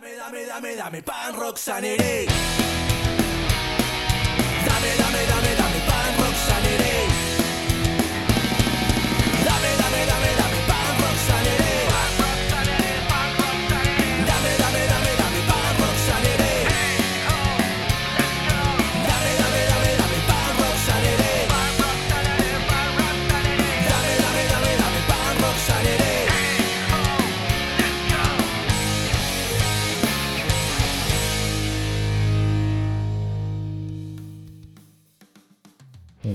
Dame, dame, dame, dame pan Roxanere. Dame, dame, dame, dame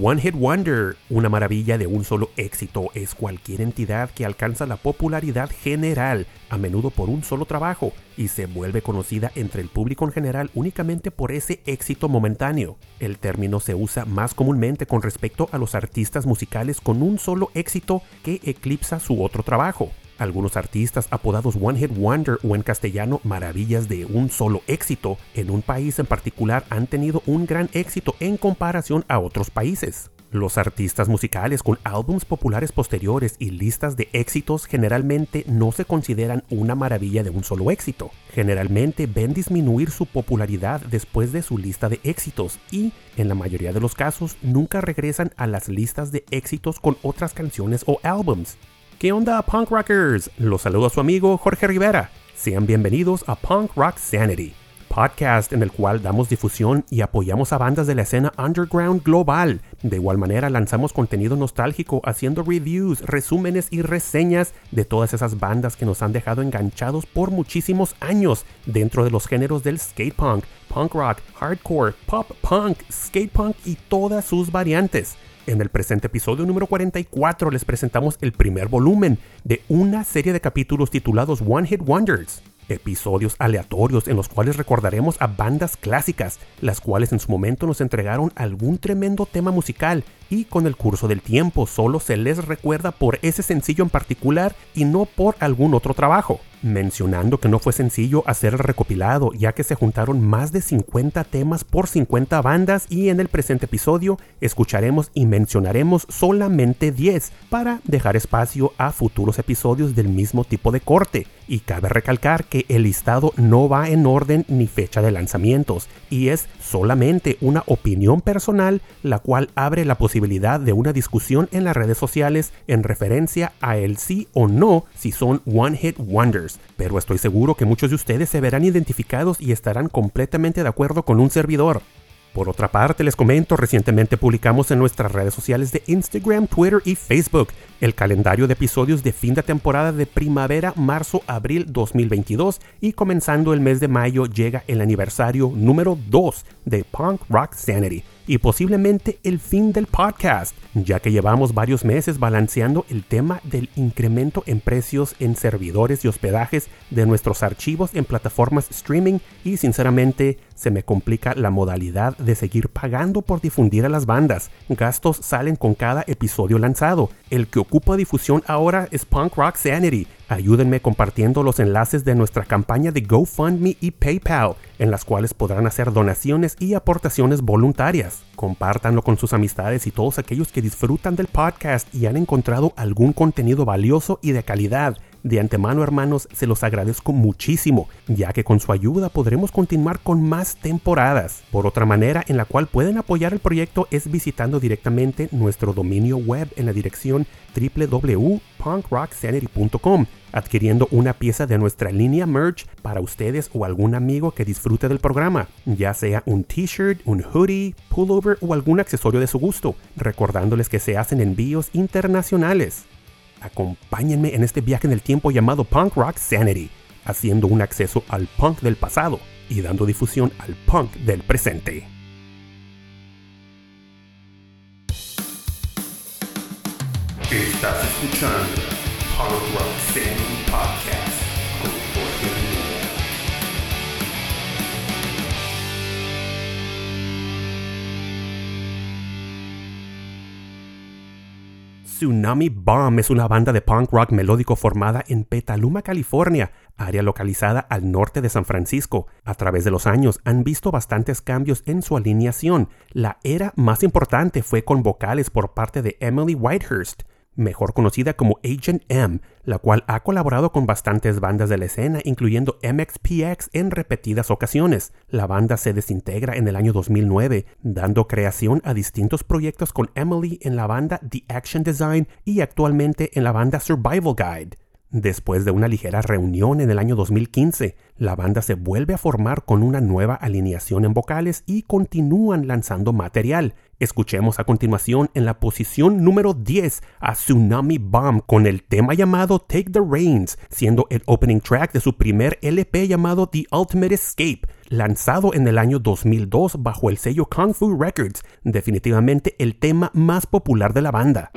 One Hit Wonder, una maravilla de un solo éxito, es cualquier entidad que alcanza la popularidad general, a menudo por un solo trabajo, y se vuelve conocida entre el público en general únicamente por ese éxito momentáneo. El término se usa más comúnmente con respecto a los artistas musicales con un solo éxito que eclipsa su otro trabajo. Algunos artistas apodados One Hit Wonder o en castellano maravillas de un solo éxito en un país en particular han tenido un gran éxito en comparación a otros países. Los artistas musicales con álbums populares posteriores y listas de éxitos generalmente no se consideran una maravilla de un solo éxito. Generalmente ven disminuir su popularidad después de su lista de éxitos y, en la mayoría de los casos, nunca regresan a las listas de éxitos con otras canciones o álbums. ¿Qué onda, punk rockers? Los saludo a su amigo Jorge Rivera. Sean bienvenidos a Punk Rock Sanity, podcast en el cual damos difusión y apoyamos a bandas de la escena underground global. De igual manera lanzamos contenido nostálgico haciendo reviews, resúmenes y reseñas de todas esas bandas que nos han dejado enganchados por muchísimos años dentro de los géneros del skate punk, punk rock, hardcore, pop punk, skate punk y todas sus variantes. En el presente episodio número 44 les presentamos el primer volumen de una serie de capítulos titulados One Hit Wonders. Episodios aleatorios en los cuales recordaremos a bandas clásicas, las cuales en su momento nos entregaron algún tremendo tema musical y con el curso del tiempo solo se les recuerda por ese sencillo en particular y no por algún otro trabajo. Mencionando que no fue sencillo hacer el recopilado ya que se juntaron más de 50 temas por 50 bandas y en el presente episodio escucharemos y mencionaremos solamente 10 para dejar espacio a futuros episodios del mismo tipo de corte. Y cabe recalcar que el listado no va en orden ni fecha de lanzamientos y es solamente una opinión personal la cual abre la posibilidad de una discusión en las redes sociales en referencia a el sí o no si son one hit wonders. Pero estoy seguro que muchos de ustedes se verán identificados y estarán completamente de acuerdo con un servidor. Por otra parte, les comento, recientemente publicamos en nuestras redes sociales de Instagram, Twitter y Facebook el calendario de episodios de fin de temporada de primavera, marzo, abril 2022 y comenzando el mes de mayo llega el aniversario número 2 de Punk Rock Sanity y posiblemente el fin del podcast, ya que llevamos varios meses balanceando el tema del incremento en precios en servidores y hospedajes de nuestros archivos en plataformas streaming y sinceramente se me complica la modalidad de seguir pagando por difundir a las bandas. Gastos salen con cada episodio lanzado. El que ocupa difusión ahora es Punk Rock Sanity. Ayúdenme compartiendo los enlaces de nuestra campaña de GoFundMe y PayPal, en las cuales podrán hacer donaciones y aportaciones voluntarias. Compártanlo con sus amistades y todos aquellos que disfrutan del podcast y han encontrado algún contenido valioso y de calidad. De antemano, hermanos, se los agradezco muchísimo, ya que con su ayuda podremos continuar con más temporadas. Por otra manera en la cual pueden apoyar el proyecto es visitando directamente nuestro dominio web en la dirección www.punkrocksanity.com, adquiriendo una pieza de nuestra línea merch para ustedes o algún amigo que disfrute del programa, ya sea un t-shirt, un hoodie, pullover o algún accesorio de su gusto, recordándoles que se hacen envíos internacionales. Acompáñenme en este viaje en el tiempo llamado Punk Rock Sanity, haciendo un acceso al punk del pasado y dando difusión al punk del presente. Estás escuchando Punk Rock Sanity Podcast Tsunami Bomb es una banda de punk rock melódico formada en Petaluma, California, área localizada al norte de San Francisco. A través de los años han visto bastantes cambios en su alineación. La era más importante fue con vocales por parte de Emily Whitehurst. Mejor conocida como Agent M, la cual ha colaborado con bastantes bandas de la escena, incluyendo MXPX en repetidas ocasiones. La banda se desintegra en el año 2009, dando creación a distintos proyectos con Emily en la banda The Action Design y actualmente en la banda Survival Guide. Después de una ligera reunión en el año 2015, la banda se vuelve a formar con una nueva alineación en vocales y continúan lanzando material. Escuchemos a continuación en la posición número 10 a Tsunami Bomb con el tema llamado Take the Reins, siendo el opening track de su primer LP llamado The Ultimate Escape, lanzado en el año 2002 bajo el sello Kung Fu Records, definitivamente el tema más popular de la banda.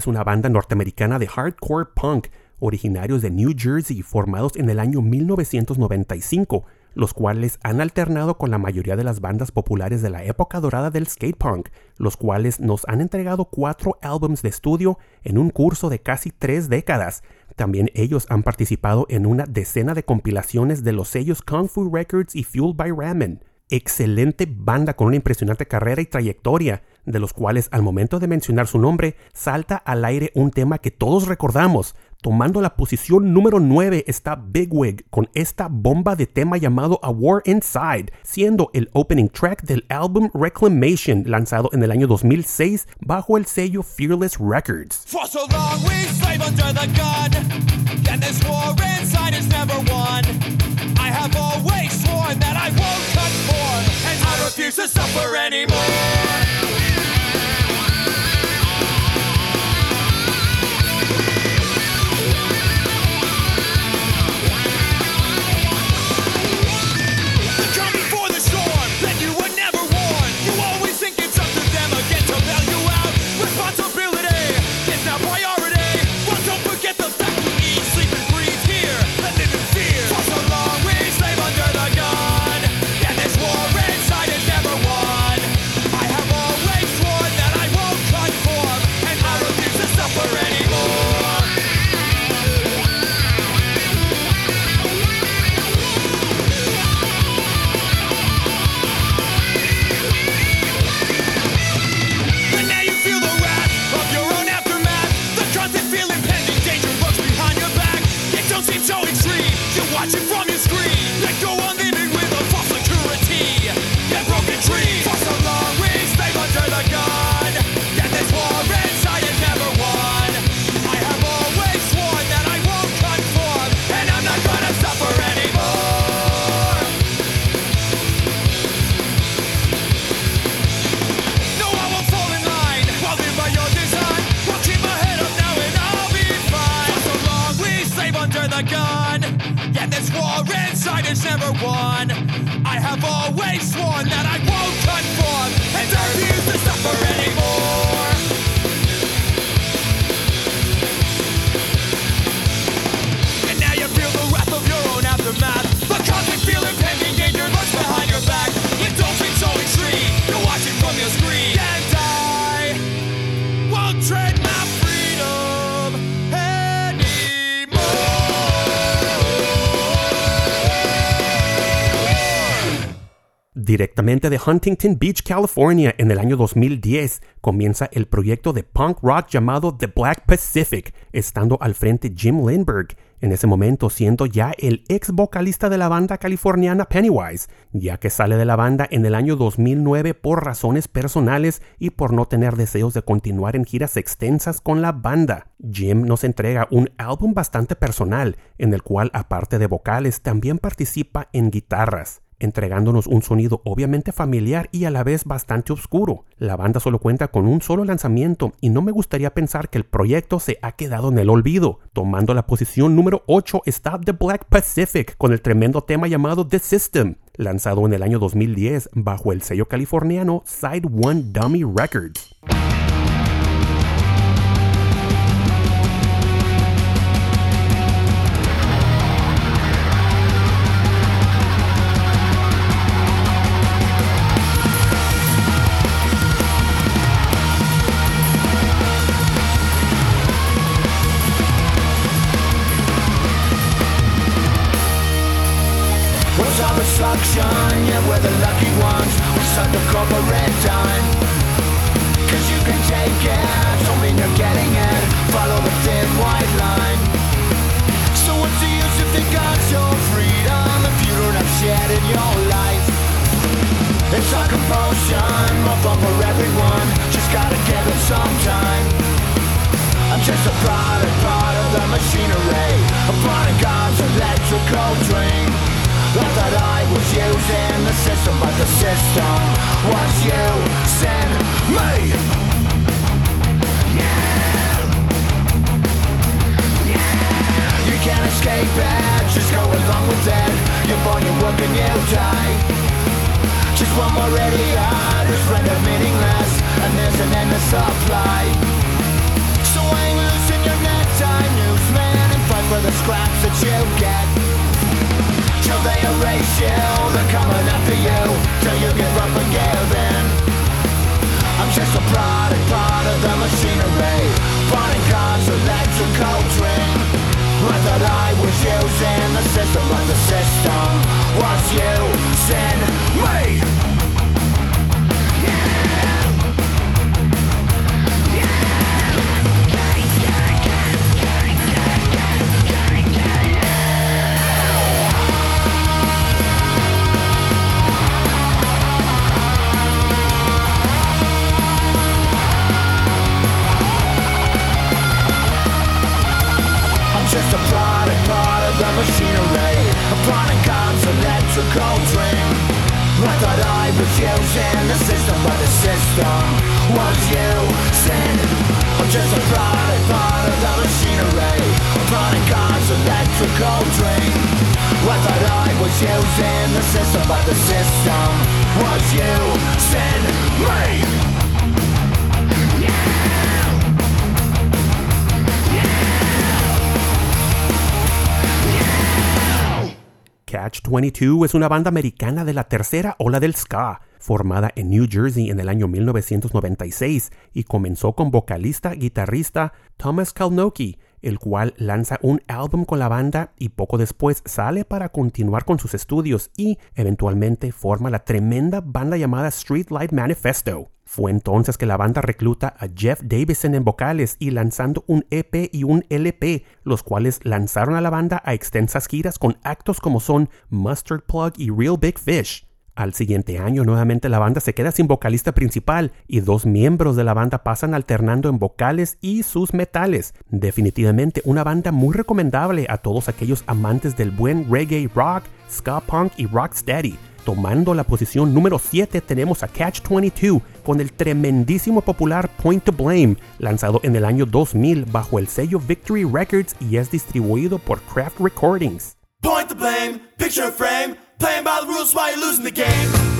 Es una banda norteamericana de hardcore punk, originarios de New Jersey, formados en el año 1995, los cuales han alternado con la mayoría de las bandas populares de la época dorada del skate punk, los cuales nos han entregado cuatro álbums de estudio en un curso de casi tres décadas. También ellos han participado en una decena de compilaciones de los sellos Kung Fu Records y Fueled by Ramen excelente banda con una impresionante carrera y trayectoria, de los cuales al momento de mencionar su nombre salta al aire un tema que todos recordamos. Tomando la posición número 9 está Bigwig con esta bomba de tema llamado A War Inside, siendo el opening track del álbum Reclamation lanzado en el año 2006 bajo el sello Fearless Records. And this war inside is never won. I have always sworn that I won't conform, and I refuse to suffer anymore. De Huntington Beach, California, en el año 2010, comienza el proyecto de punk rock llamado The Black Pacific, estando al frente Jim Lindbergh, en ese momento siendo ya el ex vocalista de la banda californiana Pennywise, ya que sale de la banda en el año 2009 por razones personales y por no tener deseos de continuar en giras extensas con la banda. Jim nos entrega un álbum bastante personal, en el cual aparte de vocales también participa en guitarras entregándonos un sonido obviamente familiar y a la vez bastante oscuro. La banda solo cuenta con un solo lanzamiento y no me gustaría pensar que el proyecto se ha quedado en el olvido. Tomando la posición número 8 está The Black Pacific con el tremendo tema llamado The System, lanzado en el año 2010 bajo el sello californiano Side One Dummy Records. Give it some time. I'm just a product, part of the machinery. A part of God's electrical dream. Not that I was using the system, but the system was using me. You can't escape it, just go along with it. You're born, you work, and you die. Just one more idiot is rendered meaningless, and there's an endless supply. So hang loose in your necktie, newsman, and fight for the scraps that you get. Till they erase you, they're coming after you, till you give up and give in. I'm just a product, part of the machinery, born in electrical dream. I thought I was using the system, but the system was using me. God's electrical dream I thought I was using the system, but the system was using I'm just a product, part of the machinery. A product God's electrical dream I thought I was using the system, but the system was using 22 es una banda americana de la tercera ola del ska, formada en New Jersey en el año 1996 y comenzó con vocalista guitarrista Thomas Kalnoky, el cual lanza un álbum con la banda y poco después sale para continuar con sus estudios y eventualmente forma la tremenda banda llamada Streetlight Manifesto. Fue entonces que la banda recluta a Jeff Davison en vocales y lanzando un EP y un LP, los cuales lanzaron a la banda a extensas giras con actos como son Mustard Plug y Real Big Fish. Al siguiente año nuevamente la banda se queda sin vocalista principal y dos miembros de la banda pasan alternando en vocales y sus metales. Definitivamente una banda muy recomendable a todos aquellos amantes del buen reggae rock, ska punk y rocksteady. Tomando la posición número 7 tenemos a Catch 22 con el tremendísimo popular Point to Blame, lanzado en el año 2000 bajo el sello Victory Records y es distribuido por Craft Recordings. Point to blame, picture frame, playing by the rules while you're losing the game.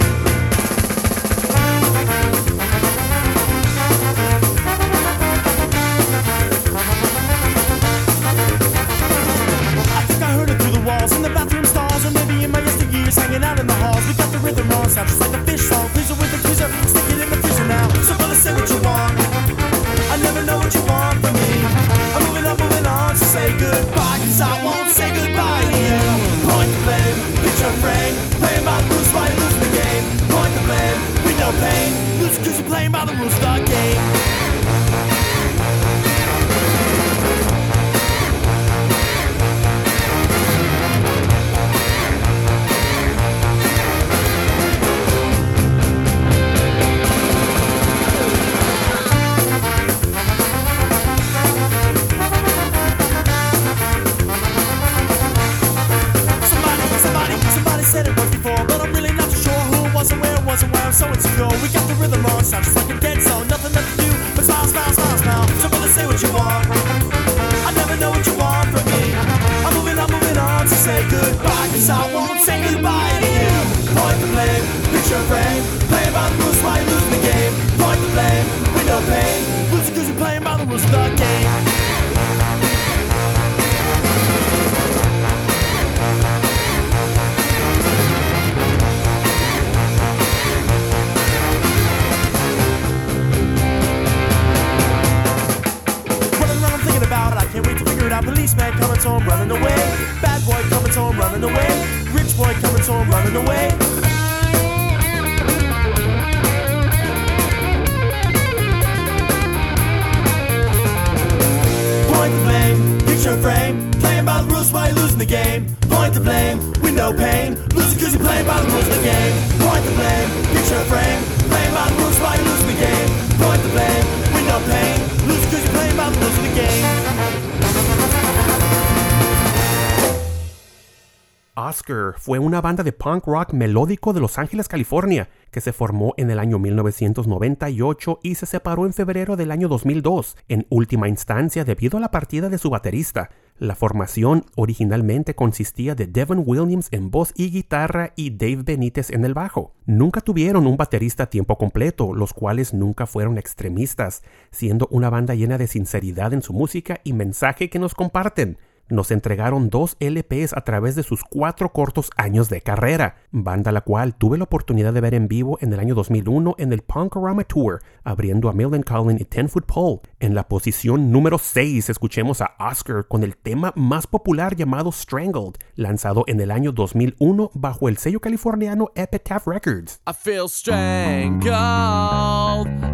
Fue una banda de punk rock melódico de Los Ángeles, California, que se formó en el año 1998 y se separó en febrero del año 2002, en última instancia debido a la partida de su baterista. La formación originalmente consistía de Devon Williams en voz y guitarra y Dave Benítez en el bajo. Nunca tuvieron un baterista a tiempo completo, los cuales nunca fueron extremistas, siendo una banda llena de sinceridad en su música y mensaje que nos comparten nos entregaron dos LPs a través de sus cuatro cortos años de carrera, banda la cual tuve la oportunidad de ver en vivo en el año 2001 en el Punkorama Tour, abriendo a Millen Collin y Ten Foot Pole. En la posición número 6 escuchemos a Oscar con el tema más popular llamado Strangled, lanzado en el año 2001 bajo el sello californiano Epitaph Records. I feel strangled.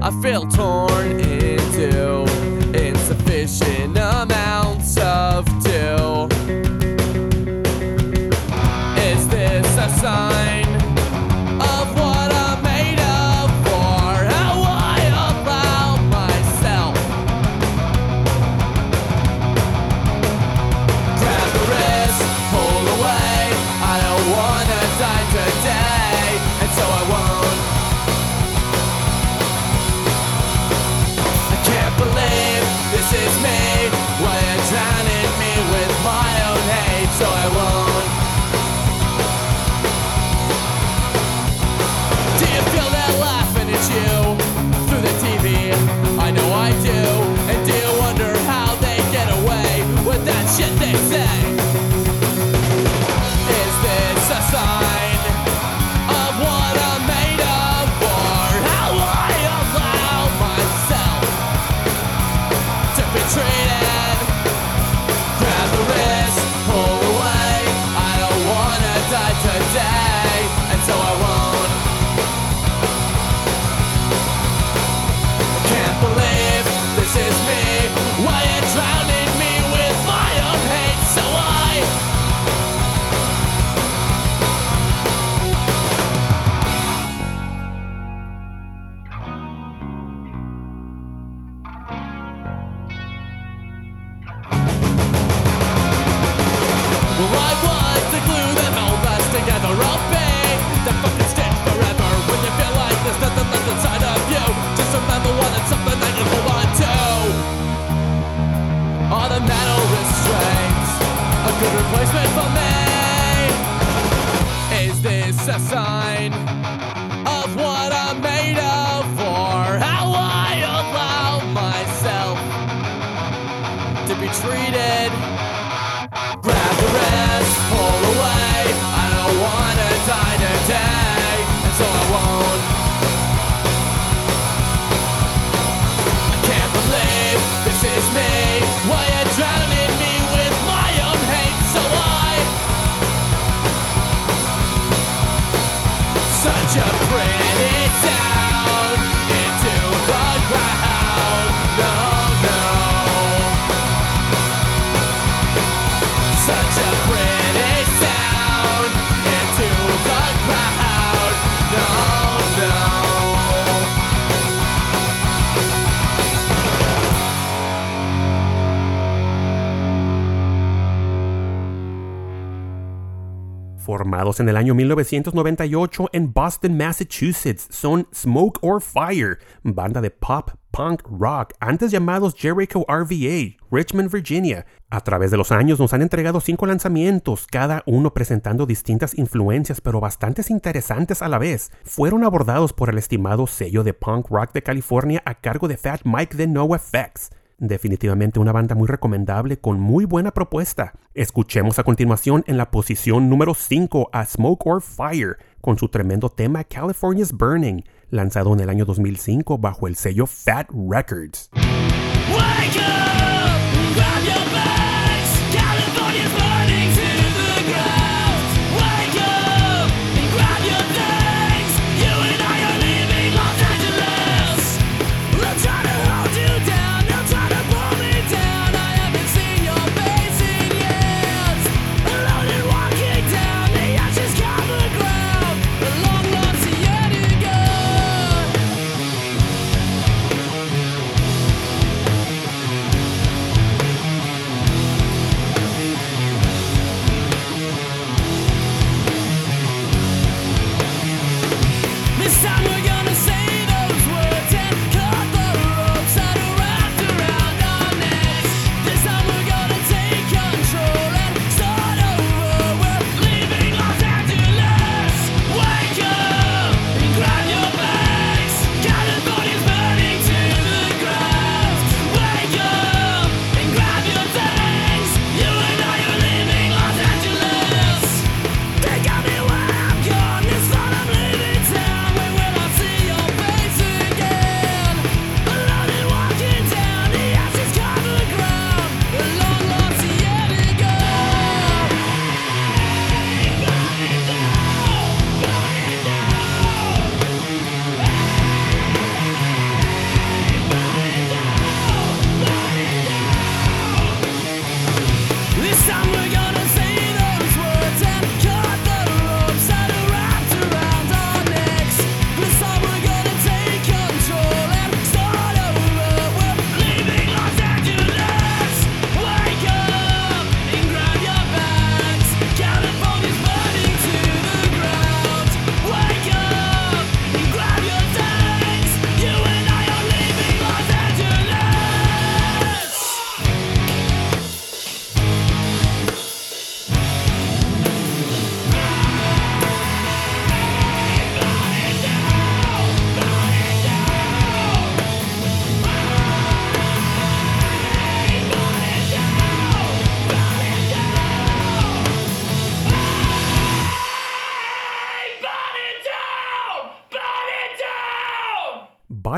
I feel torn into insufficient amounts of dew. Formados en el año 1998 en Boston, Massachusetts, son Smoke or Fire, banda de pop punk rock, antes llamados Jericho RVA, Richmond, Virginia. A través de los años nos han entregado cinco lanzamientos, cada uno presentando distintas influencias, pero bastante interesantes a la vez. Fueron abordados por el estimado sello de punk rock de California a cargo de Fat Mike de NoFX. Definitivamente una banda muy recomendable con muy buena propuesta. Escuchemos a continuación en la posición número 5 a Smoke or Fire con su tremendo tema California's Burning, lanzado en el año 2005 bajo el sello Fat Records.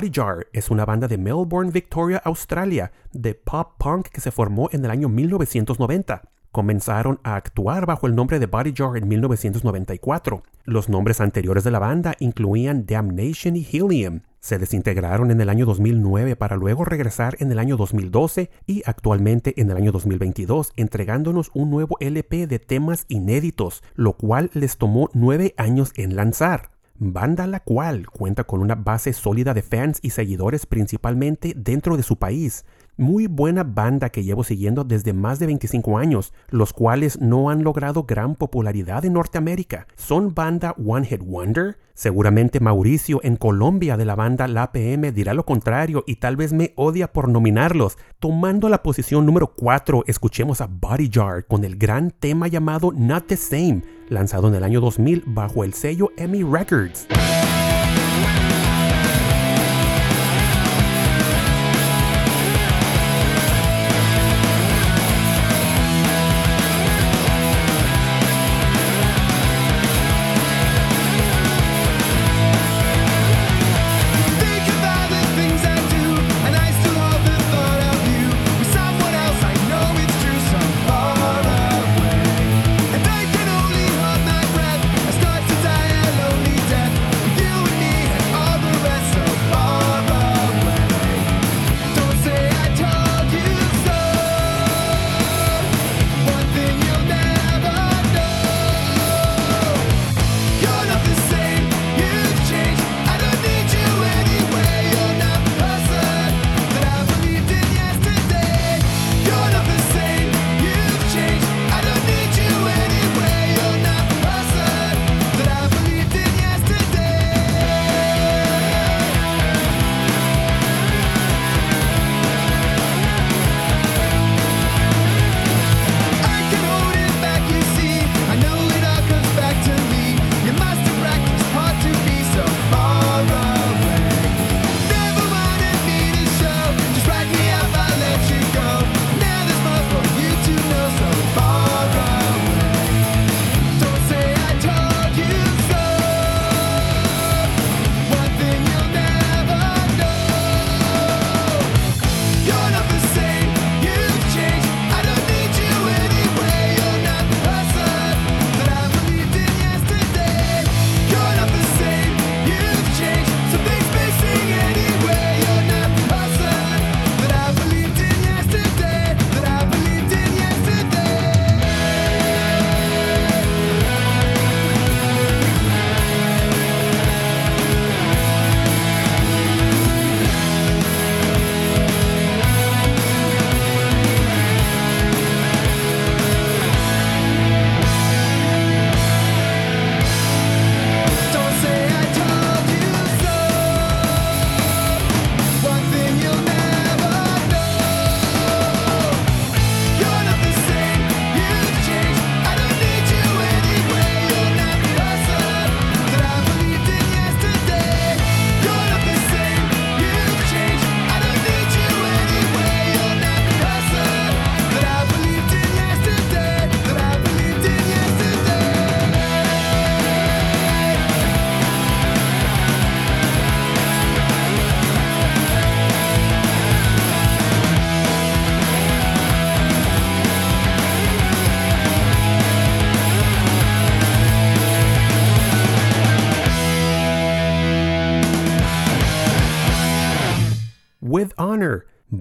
Body Jar es una banda de Melbourne, Victoria, Australia, de pop punk que se formó en el año 1990. Comenzaron a actuar bajo el nombre de Body Jar en 1994. Los nombres anteriores de la banda incluían Damnation y Helium. Se desintegraron en el año 2009 para luego regresar en el año 2012 y actualmente en el año 2022 entregándonos un nuevo LP de temas inéditos, lo cual les tomó nueve años en lanzar banda la cual cuenta con una base sólida de fans y seguidores principalmente dentro de su país. Muy buena banda que llevo siguiendo desde más de 25 años, los cuales no han logrado gran popularidad en Norteamérica. Son banda One Hit Wonder. Seguramente Mauricio en Colombia de la banda La PM dirá lo contrario y tal vez me odia por nominarlos. Tomando la posición número 4, escuchemos a Body Jar con el gran tema llamado Not the Same, lanzado en el año 2000 bajo el sello Emmy Records.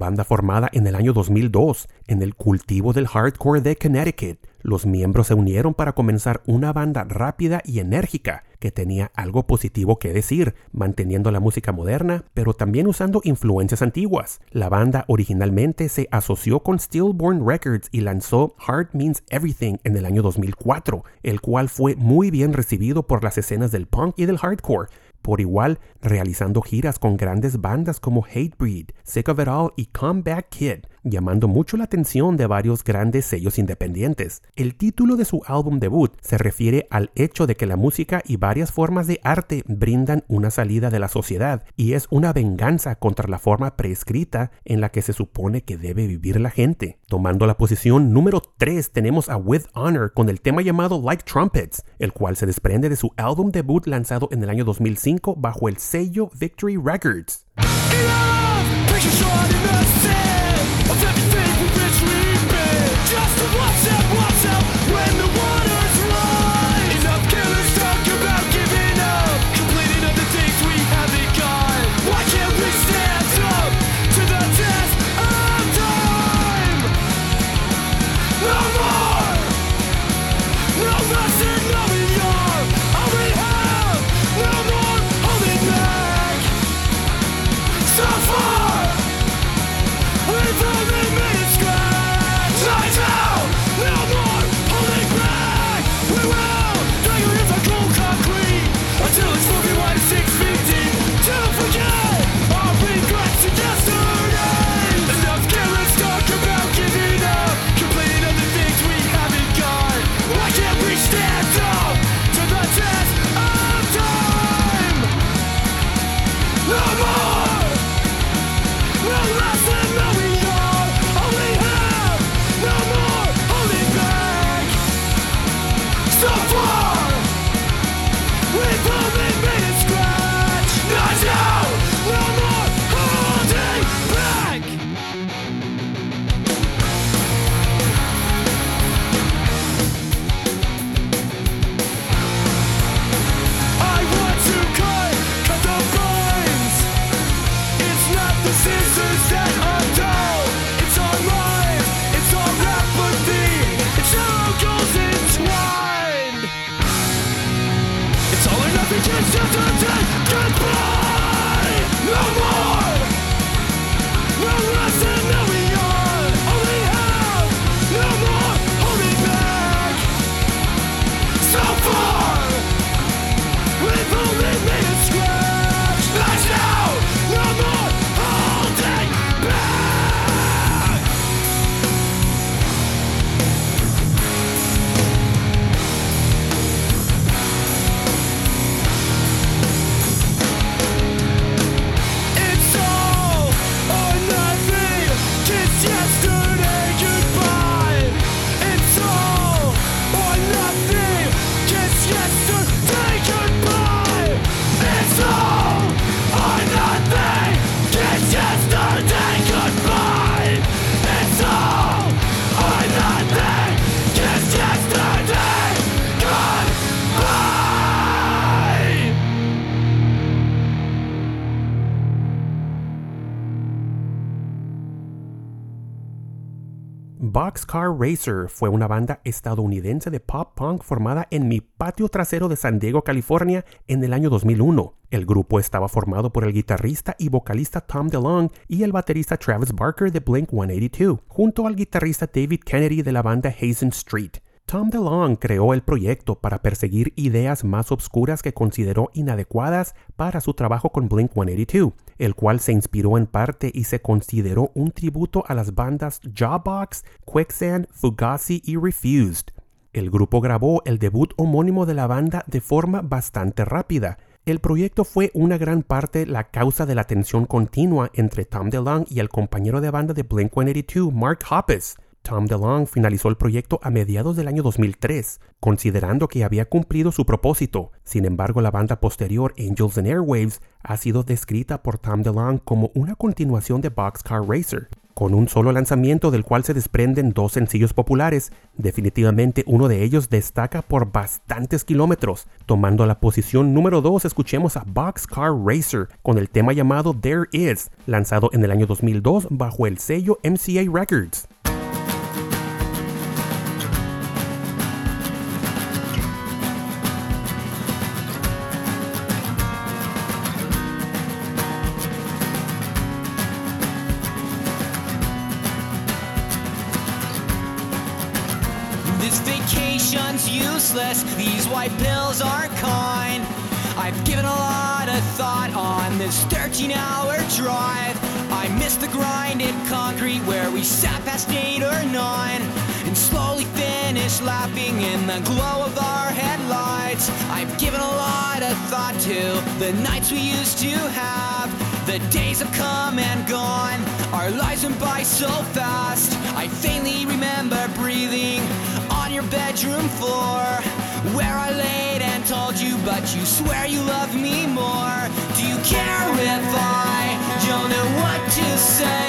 Banda formada en el año 2002 en el cultivo del hardcore de Connecticut. Los miembros se unieron para comenzar una banda rápida y enérgica que tenía algo positivo que decir, manteniendo la música moderna, pero también usando influencias antiguas. La banda originalmente se asoció con Stillborn Records y lanzó Heart Means Everything en el año 2004, el cual fue muy bien recibido por las escenas del punk y del hardcore por igual realizando giras con grandes bandas como Hatebreed, Sick of It All y Comeback Kid, llamando mucho la atención de varios grandes sellos independientes. El título de su álbum debut se refiere al hecho de que la música y varias formas de arte brindan una salida de la sociedad y es una venganza contra la forma prescrita en la que se supone que debe vivir la gente. Tomando la posición número 3 tenemos a With Honor con el tema llamado Like Trumpets, el cual se desprende de su álbum debut lanzado en el año 2005 bajo el sello Victory Records. Boxcar Racer fue una banda estadounidense de pop punk formada en mi patio trasero de San Diego, California, en el año 2001. El grupo estaba formado por el guitarrista y vocalista Tom DeLonge y el baterista Travis Barker de Blink 182, junto al guitarrista David Kennedy de la banda Hazen Street. Tom DeLonge creó el proyecto para perseguir ideas más obscuras que consideró inadecuadas para su trabajo con Blink 182, el cual se inspiró en parte y se consideró un tributo a las bandas Jawbox, Quicksand, Fugazi y Refused. El grupo grabó el debut homónimo de la banda de forma bastante rápida. El proyecto fue una gran parte la causa de la tensión continua entre Tom DeLonge y el compañero de banda de Blink 182, Mark Hoppus. Tom DeLonge finalizó el proyecto a mediados del año 2003, considerando que había cumplido su propósito. Sin embargo, la banda posterior, Angels and Airwaves, ha sido descrita por Tom DeLonge como una continuación de Boxcar Racer. Con un solo lanzamiento del cual se desprenden dos sencillos populares, definitivamente uno de ellos destaca por bastantes kilómetros. Tomando la posición número 2, escuchemos a Boxcar Racer con el tema llamado There Is, lanzado en el año 2002 bajo el sello MCA Records. Pills aren't kind. I've given a lot of thought on this 13 hour drive. I miss the grinded concrete where we sat past 8 or 9 and slowly finished laughing in the glow of our headlights. I've given a lot of thought to the nights we used to have. The days have come and gone, our lives went by so fast. I faintly remember breathing on your bedroom floor where I laid and told you, but you swear you love me more. Do you care if I don't know what to say?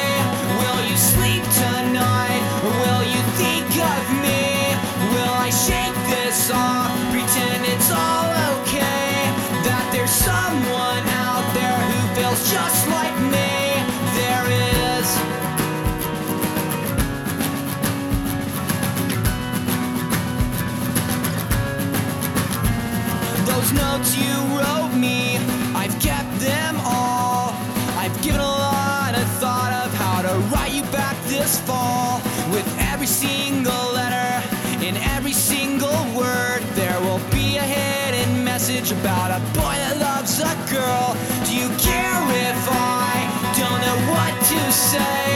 About a boy that loves a girl. Do you care if I don't know what to say?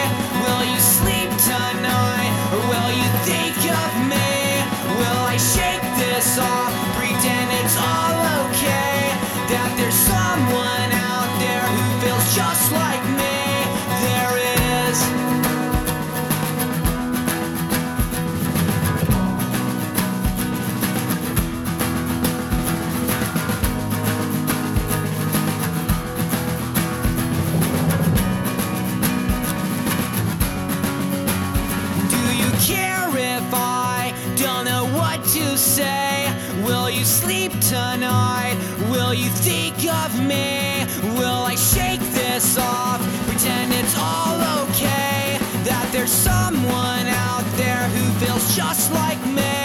Say? Will you sleep tonight? Will you think of me? Will I shake this off? Pretend it's all okay. That there's someone out there who feels just like me.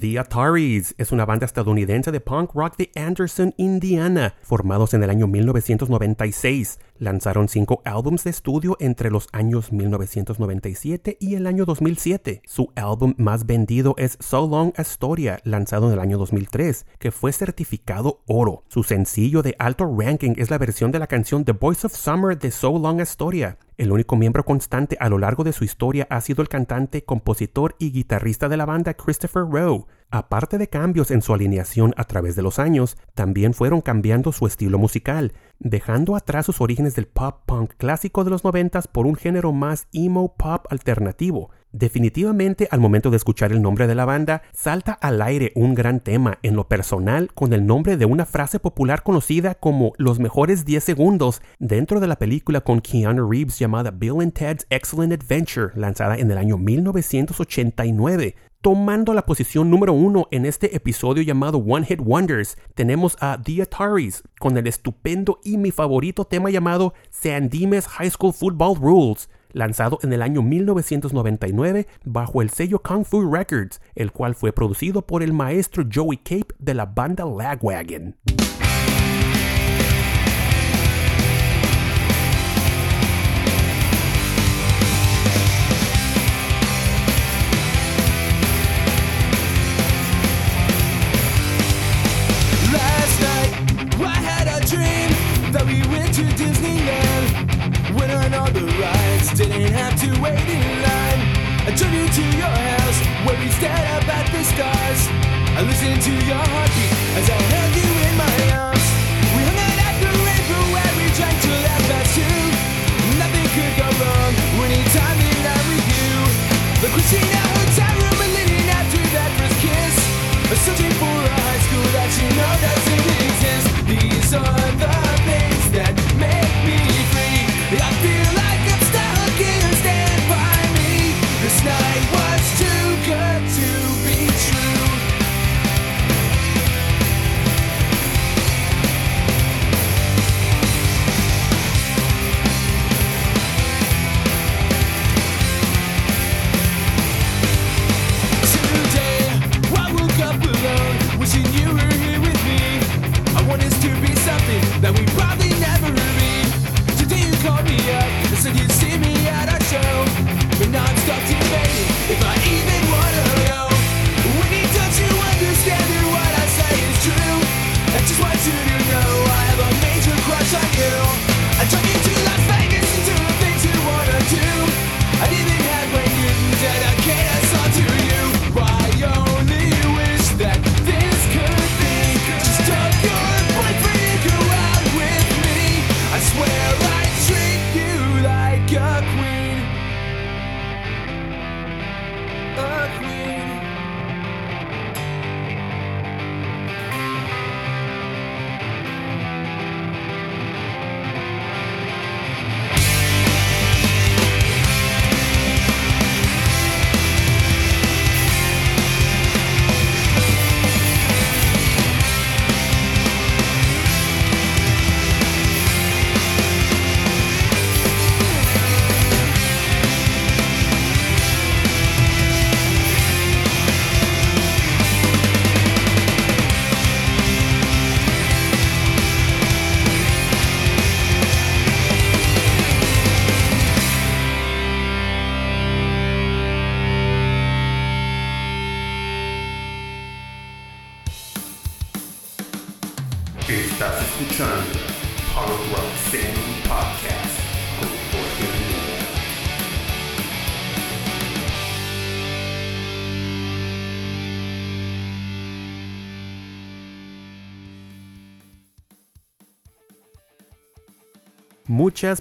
The Ataris es una banda estadounidense de punk rock de Anderson, Indiana, formados en el año 1996. Lanzaron cinco álbums de estudio entre los años 1997 y el año 2007. Su álbum más vendido es So Long Astoria, lanzado en el año 2003, que fue certificado oro. Su sencillo de alto ranking es la versión de la canción The Voice of Summer de So Long Astoria. El único miembro constante a lo largo de su historia ha sido el cantante, compositor y guitarrista de la banda Christopher Rowe. Aparte de cambios en su alineación a través de los años, también fueron cambiando su estilo musical, dejando atrás sus orígenes del pop punk clásico de los noventas por un género más emo pop alternativo. Definitivamente al momento de escuchar el nombre de la banda, salta al aire un gran tema en lo personal con el nombre de una frase popular conocida como los mejores 10 segundos dentro de la película con Keanu Reeves llamada Bill and Ted's Excellent Adventure, lanzada en el año 1989. Tomando la posición número uno en este episodio llamado One Hit Wonders, tenemos a The Ataris con el estupendo y mi favorito tema llamado San Dimas High School Football Rules lanzado en el año 1999 bajo el sello Kung Fu Records, el cual fue producido por el maestro Joey Cape de la banda Lagwagon. Didn't have to wait in line. I drove you to your house where we stared up at the stars. I listened to your heartbeat as I held you in my arms. We hung out at the river where we drank till half past two. Nothing could go wrong anytime that I'm with you. The Christina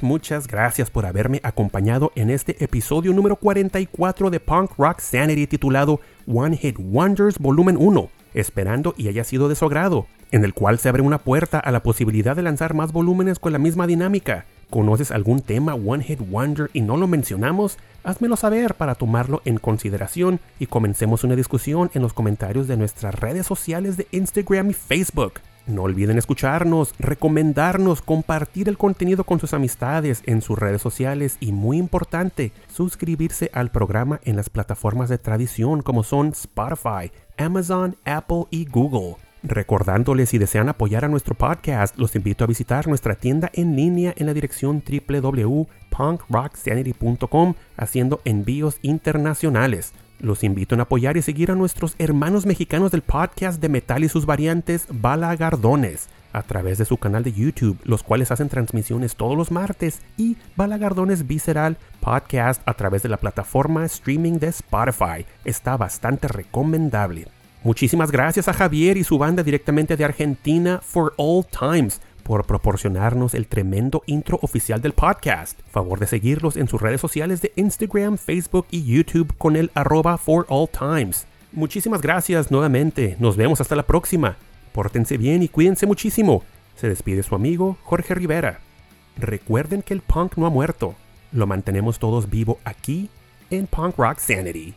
Muchas, gracias por haberme acompañado en este episodio número 44 de Punk Rock Sanity titulado One Hit Wonders Volumen 1, esperando y haya sido de su agrado, en el cual se abre una puerta a la posibilidad de lanzar más volúmenes con la misma dinámica. ¿Conoces algún tema One Hit Wonder y no lo mencionamos? Házmelo saber para tomarlo en consideración y comencemos una discusión en los comentarios de nuestras redes sociales de Instagram y Facebook. No olviden escucharnos, recomendarnos, compartir el contenido con sus amistades en sus redes sociales y muy importante, suscribirse al programa en las plataformas de tradición como son Spotify, Amazon, Apple y Google. Recordándoles si desean apoyar a nuestro podcast, los invito a visitar nuestra tienda en línea en la dirección www.punkrocksanity.com haciendo envíos internacionales. Los invito a apoyar y seguir a nuestros hermanos mexicanos del podcast de metal y sus variantes Balagardones a través de su canal de YouTube, los cuales hacen transmisiones todos los martes y Balagardones Visceral Podcast a través de la plataforma streaming de Spotify. Está bastante recomendable. Muchísimas gracias a Javier y su banda directamente de Argentina for All Times por proporcionarnos el tremendo intro oficial del podcast. Favor de seguirlos en sus redes sociales de Instagram, Facebook y YouTube con el arroba for all times. Muchísimas gracias nuevamente. Nos vemos hasta la próxima. Pórtense bien y cuídense muchísimo. Se despide su amigo Jorge Rivera. Recuerden que el punk no ha muerto. Lo mantenemos todos vivo aquí en Punk Rock Sanity.